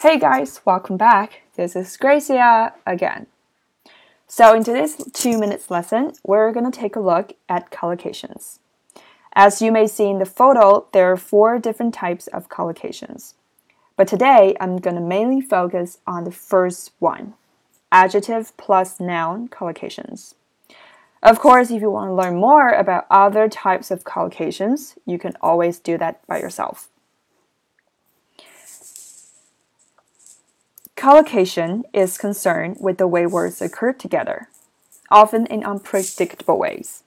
Hey guys, welcome back. This is Gracia again. So, in today's two minutes lesson, we're going to take a look at collocations. As you may see in the photo, there are four different types of collocations. But today, I'm going to mainly focus on the first one adjective plus noun collocations. Of course, if you want to learn more about other types of collocations, you can always do that by yourself. Collocation is concerned with the way words occur together, often in unpredictable ways.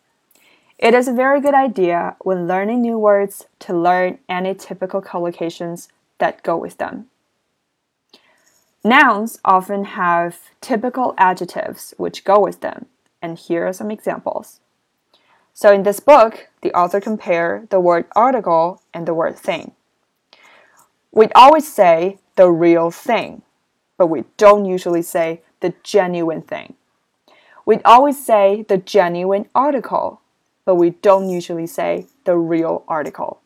It is a very good idea when learning new words to learn any typical collocations that go with them. Nouns often have typical adjectives which go with them, and here are some examples. So in this book, the author compare the word article and the word thing. We'd always say the real thing but we don't usually say the genuine thing. We'd always say the genuine article, but we don't usually say the real article.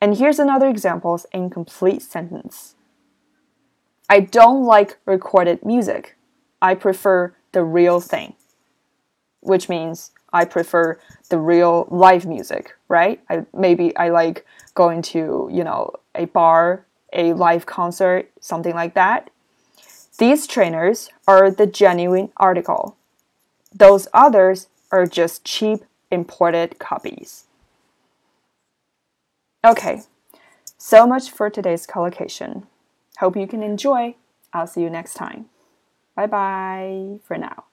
And here's another example's incomplete sentence. I don't like recorded music. I prefer the real thing. Which means I prefer the real live music, right? I, maybe I like going to, you know, a bar a live concert, something like that. These trainers are the genuine article. Those others are just cheap imported copies. Okay, so much for today's collocation. Hope you can enjoy. I'll see you next time. Bye bye for now.